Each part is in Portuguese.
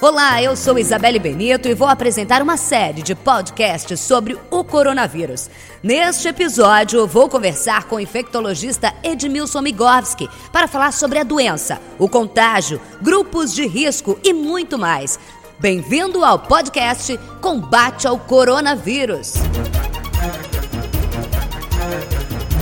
Olá, eu sou Isabelle Benito e vou apresentar uma série de podcasts sobre o coronavírus. Neste episódio, vou conversar com o infectologista Edmilson Migowski para falar sobre a doença, o contágio, grupos de risco e muito mais. Bem-vindo ao podcast Combate ao Coronavírus.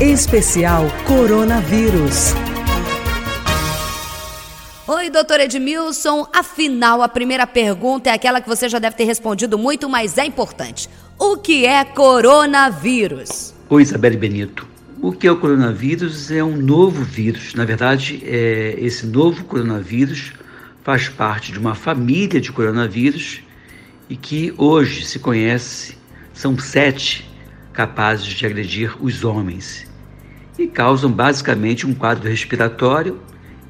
Especial Coronavírus. Oi, doutor Edmilson. Afinal, a primeira pergunta é aquela que você já deve ter respondido muito, mas é importante. O que é coronavírus? Oi, Isabelle Benito. O que é o coronavírus é um novo vírus. Na verdade, é, esse novo coronavírus faz parte de uma família de coronavírus e que hoje se conhece, são sete capazes de agredir os homens e causam basicamente um quadro respiratório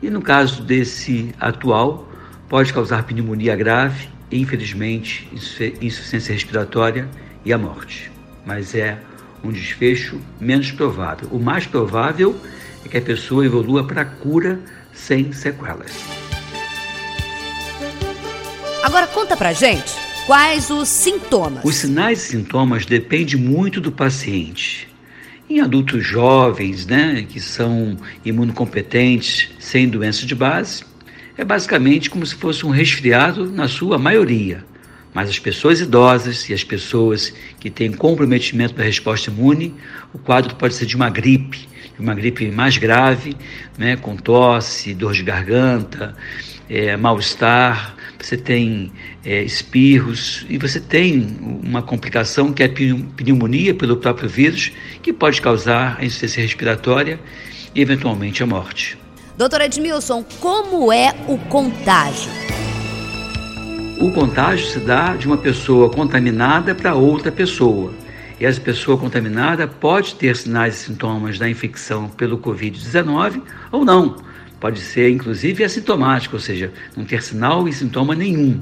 e no caso desse atual, pode causar pneumonia grave e, infelizmente, insuficiência respiratória e a morte. Mas é um desfecho menos provável. O mais provável é que a pessoa evolua para a cura sem sequelas. Agora conta pra gente quais os sintomas. Os sinais e sintomas dependem muito do paciente. Em adultos jovens, né, que são imunocompetentes, sem doença de base, é basicamente como se fosse um resfriado na sua maioria. Mas as pessoas idosas e as pessoas que têm comprometimento da resposta imune, o quadro pode ser de uma gripe, uma gripe mais grave, né, com tosse, dor de garganta, é, mal-estar, você tem é, espirros e você tem uma complicação que é a pneumonia pelo próprio vírus, que pode causar a insuficiência respiratória e eventualmente a morte. Doutor Edmilson, como é o contágio? O contágio se dá de uma pessoa contaminada para outra pessoa. E essa pessoa contaminada pode ter sinais e sintomas da infecção pelo Covid-19 ou não. Pode ser, inclusive, assintomático, ou seja, não ter sinal e sintoma nenhum.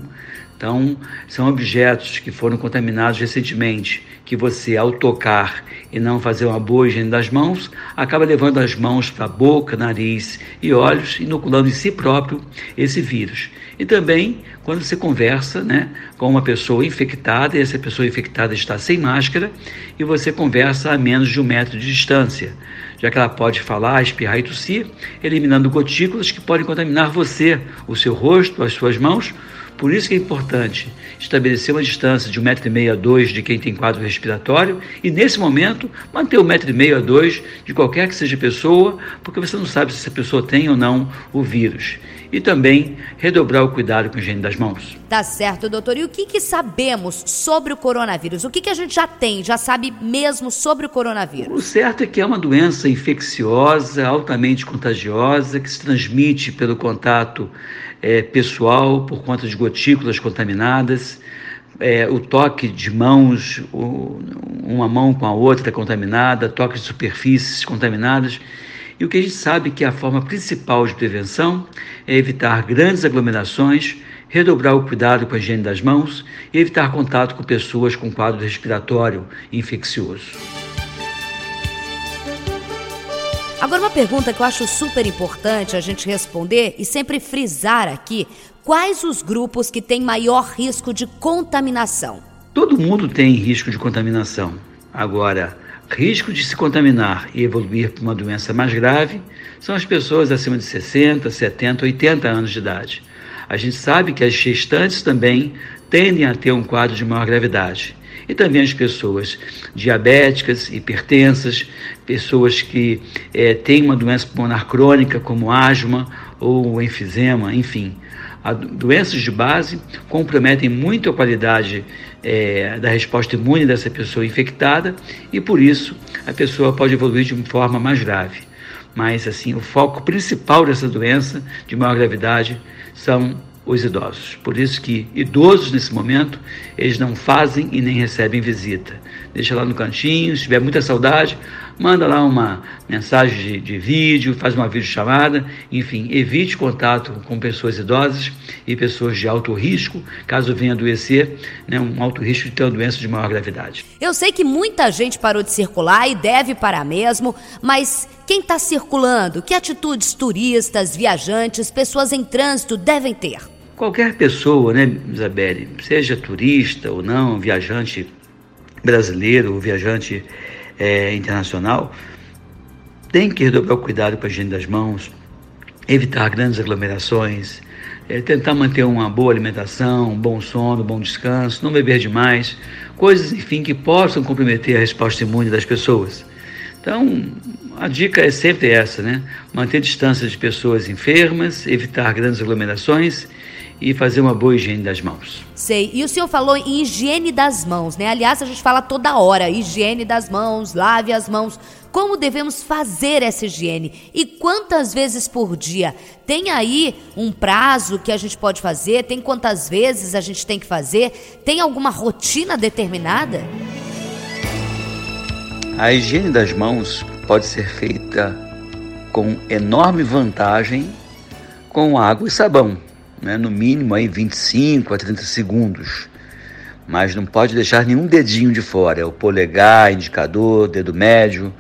Então, são objetos que foram contaminados recentemente, que você, ao tocar e não fazer uma boa higiene das mãos, acaba levando as mãos para a boca, nariz e olhos, inoculando em si próprio esse vírus. E também quando você conversa né, com uma pessoa infectada, e essa pessoa infectada está sem máscara, e você conversa a menos de um metro de distância, já que ela pode falar, espirrar e tossir, eliminando gotículas que podem contaminar você, o seu rosto, as suas mãos por isso que é importante estabelecer uma distância de um metro e meio a dois de quem tem quadro respiratório e, nesse momento, manter um metro e meio a dois de qualquer que seja pessoa, porque você não sabe se essa pessoa tem ou não o vírus. E também redobrar o cuidado com a higiene das mãos. Tá certo, doutor. E o que, que sabemos sobre o coronavírus? O que, que a gente já tem, já sabe mesmo sobre o coronavírus? O certo é que é uma doença infecciosa, altamente contagiosa, que se transmite pelo contato é, pessoal por conta de gotículas contaminadas, é, o toque de mãos, o, uma mão com a outra contaminada, toque de superfícies contaminadas. E o que a gente sabe que a forma principal de prevenção é evitar grandes aglomerações, redobrar o cuidado com a higiene das mãos e evitar contato com pessoas com quadro respiratório infeccioso. Agora, uma pergunta que eu acho super importante a gente responder e sempre frisar aqui: quais os grupos que têm maior risco de contaminação? Todo mundo tem risco de contaminação. Agora, risco de se contaminar e evoluir para uma doença mais grave são as pessoas acima de 60, 70, 80 anos de idade. A gente sabe que as gestantes também tendem a ter um quadro de maior gravidade e também as pessoas diabéticas, hipertensas, pessoas que é, têm uma doença pulmonar crônica, como asma ou enfisema, enfim. Doenças de base comprometem muito a qualidade é, da resposta imune dessa pessoa infectada e, por isso, a pessoa pode evoluir de uma forma mais grave. Mas, assim, o foco principal dessa doença de maior gravidade são os idosos. Por isso que idosos nesse momento, eles não fazem e nem recebem visita. Deixa lá no cantinho, se tiver muita saudade, manda lá uma mensagem de, de vídeo, faz uma videochamada, enfim, evite contato com pessoas idosas e pessoas de alto risco, caso venha adoecer, né, um alto risco de ter uma doença de maior gravidade. Eu sei que muita gente parou de circular e deve parar mesmo, mas quem está circulando, que atitudes turistas, viajantes, pessoas em trânsito devem ter? Qualquer pessoa, né, Isabelle, seja turista ou não, viajante brasileiro ou viajante é, internacional, tem que redobrar o cuidado com a higiene das mãos, evitar grandes aglomerações, é, tentar manter uma boa alimentação, um bom sono, um bom descanso, não beber demais, coisas, enfim, que possam comprometer a resposta imune das pessoas. Então, a dica é sempre essa, né? Manter distância de pessoas enfermas, evitar grandes aglomerações e fazer uma boa higiene das mãos. Sei. E o senhor falou em higiene das mãos, né? Aliás, a gente fala toda hora, higiene das mãos, lave as mãos. Como devemos fazer essa higiene? E quantas vezes por dia? Tem aí um prazo que a gente pode fazer? Tem quantas vezes a gente tem que fazer? Tem alguma rotina determinada? A higiene das mãos pode ser feita com enorme vantagem com água e sabão né, no mínimo aí 25 a 30 segundos. Mas não pode deixar nenhum dedinho de fora, é o polegar, indicador, dedo médio,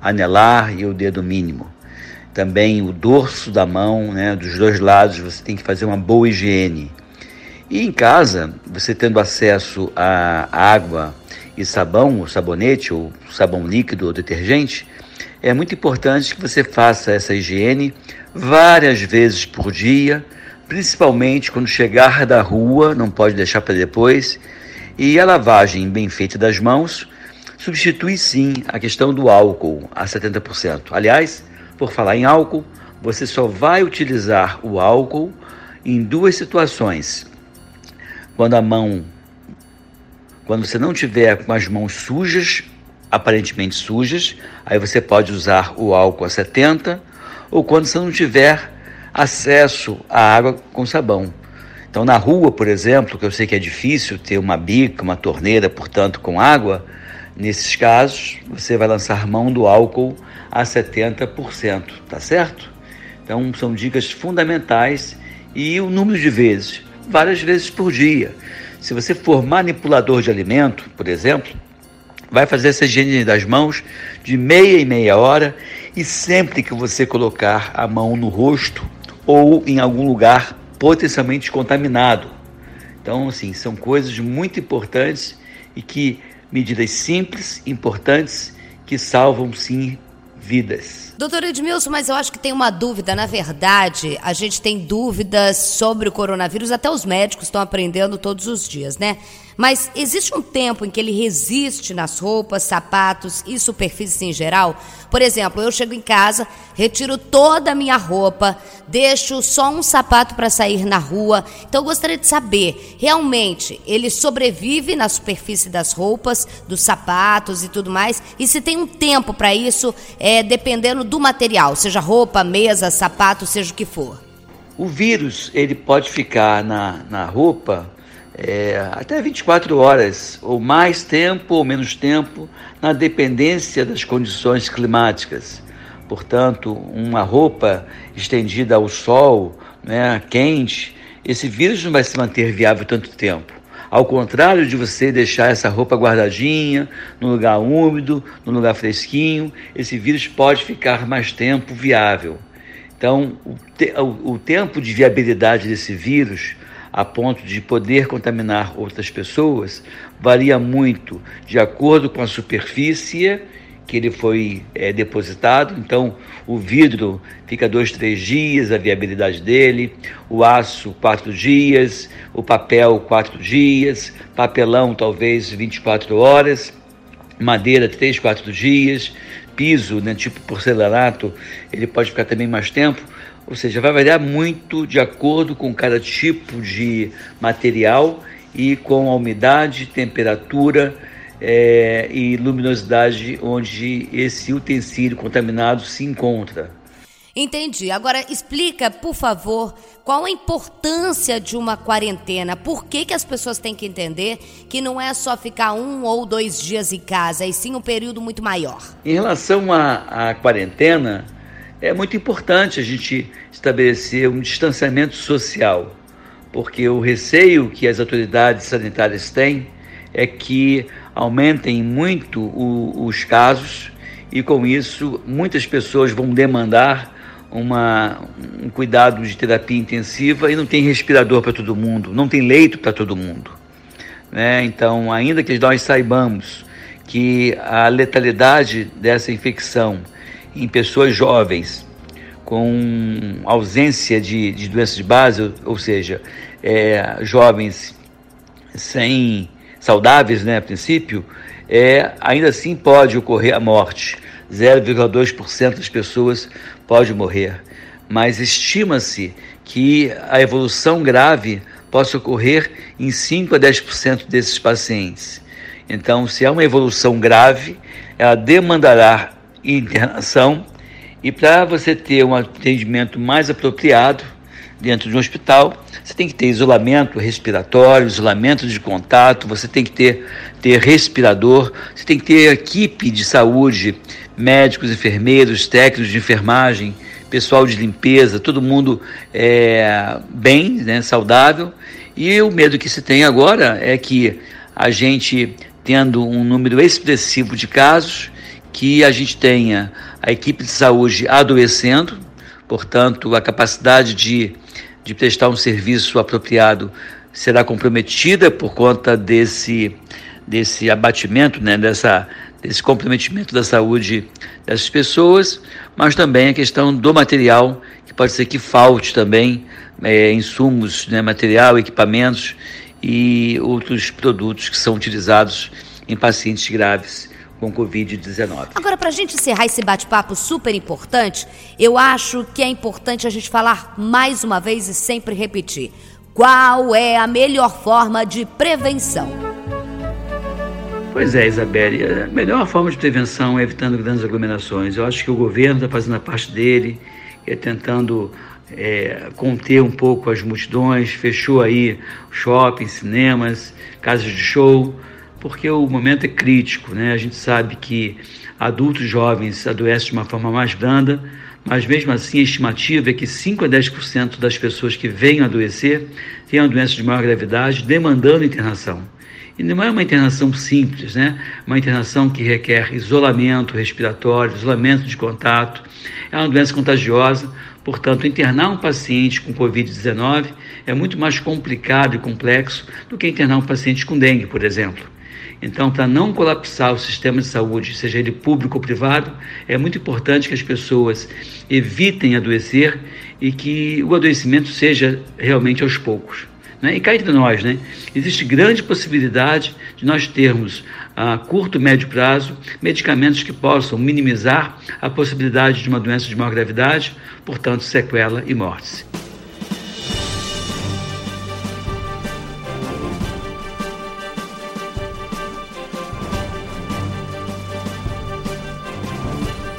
anelar e o dedo mínimo. Também o dorso da mão, né, dos dois lados, você tem que fazer uma boa higiene. E em casa, você tendo acesso a água e sabão, ou sabonete, ou sabão líquido ou detergente, é muito importante que você faça essa higiene várias vezes por dia, principalmente quando chegar da rua, não pode deixar para depois. E a lavagem bem feita das mãos substitui sim a questão do álcool a 70%. Aliás, por falar em álcool, você só vai utilizar o álcool em duas situações. Quando a mão quando você não tiver com as mãos sujas, aparentemente sujas, aí você pode usar o álcool a 70, ou quando você não tiver acesso à água com sabão. Então, na rua, por exemplo, que eu sei que é difícil ter uma bica, uma torneira, portanto, com água, nesses casos, você vai lançar mão do álcool a 70%, tá certo? Então, são dicas fundamentais e o número de vezes, várias vezes por dia. Se você for manipulador de alimento, por exemplo, vai fazer essa higiene das mãos de meia e meia hora e sempre que você colocar a mão no rosto ou em algum lugar potencialmente contaminado. Então, assim, são coisas muito importantes e que medidas simples, importantes, que salvam sim vidas. Doutor Edmilson, mas eu acho que tem uma dúvida. Na verdade, a gente tem dúvidas sobre o coronavírus, até os médicos estão aprendendo todos os dias, né? Mas existe um tempo em que ele resiste nas roupas, sapatos e superfícies em geral? Por exemplo, eu chego em casa, retiro toda a minha roupa, deixo só um sapato para sair na rua. Então eu gostaria de saber, realmente, ele sobrevive na superfície das roupas, dos sapatos e tudo mais? E se tem um tempo para isso, é, dependendo do material, seja roupa, mesa, sapato, seja o que for? O vírus, ele pode ficar na, na roupa é, até 24 horas, ou mais tempo ou menos tempo, na dependência das condições climáticas. Portanto, uma roupa estendida ao sol, né, quente, esse vírus não vai se manter viável tanto tempo. Ao contrário de você deixar essa roupa guardadinha, num lugar úmido, num lugar fresquinho, esse vírus pode ficar mais tempo viável. Então, o, te, o, o tempo de viabilidade desse vírus a ponto de poder contaminar outras pessoas varia muito de acordo com a superfície que ele foi é, depositado. Então, o vidro fica dois, três dias, a viabilidade dele, o aço, quatro dias, o papel, quatro dias, papelão, talvez 24 horas, madeira, três, quatro dias, piso, né, tipo porcelanato, ele pode ficar também mais tempo. Ou seja, vai variar muito de acordo com cada tipo de material e com a umidade, temperatura é, e luminosidade onde esse utensílio contaminado se encontra. Entendi. Agora explica, por favor, qual a importância de uma quarentena? Por que, que as pessoas têm que entender que não é só ficar um ou dois dias em casa, e sim um período muito maior? Em relação à, à quarentena, é muito importante a gente estabelecer um distanciamento social, porque o receio que as autoridades sanitárias têm é que aumentem muito o, os casos e, com isso, muitas pessoas vão demandar uma, um cuidado de terapia intensiva e não tem respirador para todo mundo, não tem leito para todo mundo. Né? Então, ainda que nós saibamos que a letalidade dessa infecção em pessoas jovens com ausência de, de doenças de base, ou, seja, é, jovens sem saudáveis, né, a princípio, é, ainda assim pode ocorrer a morte. 0,2% das pessoas pode morrer, mas estima-se que a evolução grave possa ocorrer em 5 a 10% desses pacientes. Então, se há uma evolução grave, ela demandará internação e para você ter um atendimento mais apropriado dentro de um hospital, você tem que ter isolamento respiratório, isolamento de contato, você tem que ter, ter respirador, você tem que ter equipe de saúde médicos, enfermeiros, técnicos de enfermagem, pessoal de limpeza, todo mundo é, bem, né, saudável. E o medo que se tem agora é que a gente, tendo um número expressivo de casos, que a gente tenha a equipe de saúde adoecendo, portanto, a capacidade de, de prestar um serviço apropriado será comprometida por conta desse, desse abatimento, né, dessa, desse comprometimento da saúde dessas pessoas, mas também a questão do material, que pode ser que falte também é, insumos, né, material, equipamentos e outros produtos que são utilizados em pacientes graves com Covid-19. Agora, para a gente encerrar esse bate-papo super importante, eu acho que é importante a gente falar mais uma vez e sempre repetir: qual é a melhor forma de prevenção? Pois é, Isabelle, a melhor forma de prevenção é evitando grandes aglomerações. Eu acho que o governo está fazendo a parte dele, é tentando é, conter um pouco as multidões, fechou aí shoppings, cinemas, casas de show, porque o momento é crítico, né? A gente sabe que adultos jovens adoecem de uma forma mais branda, mas mesmo assim a estimativa é que 5 a 10% das pessoas que venham adoecer tenham doença de maior gravidade, demandando internação. E não é uma internação simples, né? Uma internação que requer isolamento respiratório, isolamento de contato. É uma doença contagiosa, portanto, internar um paciente com Covid-19 é muito mais complicado e complexo do que internar um paciente com dengue, por exemplo. Então, para não colapsar o sistema de saúde, seja ele público ou privado, é muito importante que as pessoas evitem adoecer e que o adoecimento seja realmente aos poucos. Né? E cá entre nós, né? existe grande possibilidade de nós termos a curto e médio prazo medicamentos que possam minimizar a possibilidade de uma doença de maior gravidade, portanto, sequela e mortes.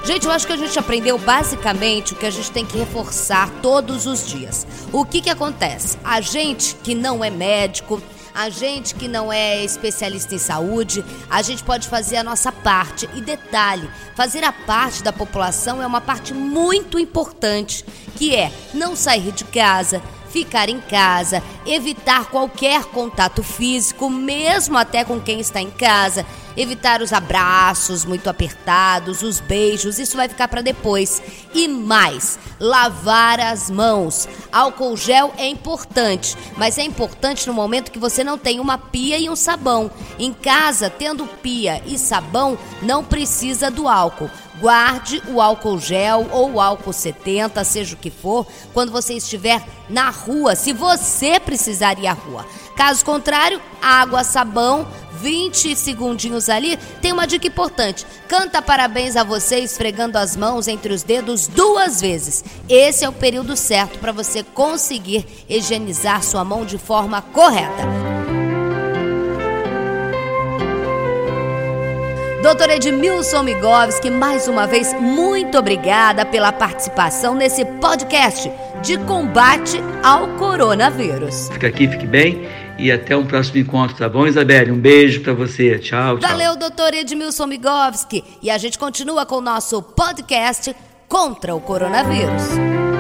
Gente, eu acho que a gente aprendeu basicamente o que a gente tem que reforçar todos os dias. O que que acontece? A gente que não é médico, a gente que não é especialista em saúde, a gente pode fazer a nossa parte. E detalhe, fazer a parte da população é uma parte muito importante, que é não sair de casa, ficar em casa, evitar qualquer contato físico, mesmo até com quem está em casa, evitar os abraços muito apertados, os beijos, isso vai ficar para depois. E mais, lavar as mãos. Álcool gel é importante, mas é importante no momento que você não tem uma pia e um sabão. Em casa, tendo pia e sabão, não precisa do álcool. Guarde o álcool gel ou o álcool 70, seja o que for, quando você estiver na rua, se você precisar ir à rua. Caso contrário, água, sabão, 20 segundinhos ali. Tem uma dica importante: canta parabéns a você esfregando as mãos entre os dedos duas vezes. Esse é o período certo para você conseguir higienizar sua mão de forma correta. Doutor Edmilson Migovski, mais uma vez, muito obrigada pela participação nesse podcast de combate ao coronavírus. Fica aqui, fique bem e até um próximo encontro, tá bom, Isabelle? Um beijo para você. Tchau, tchau. Valeu, doutor Edmilson Migovski. E a gente continua com o nosso podcast contra o coronavírus.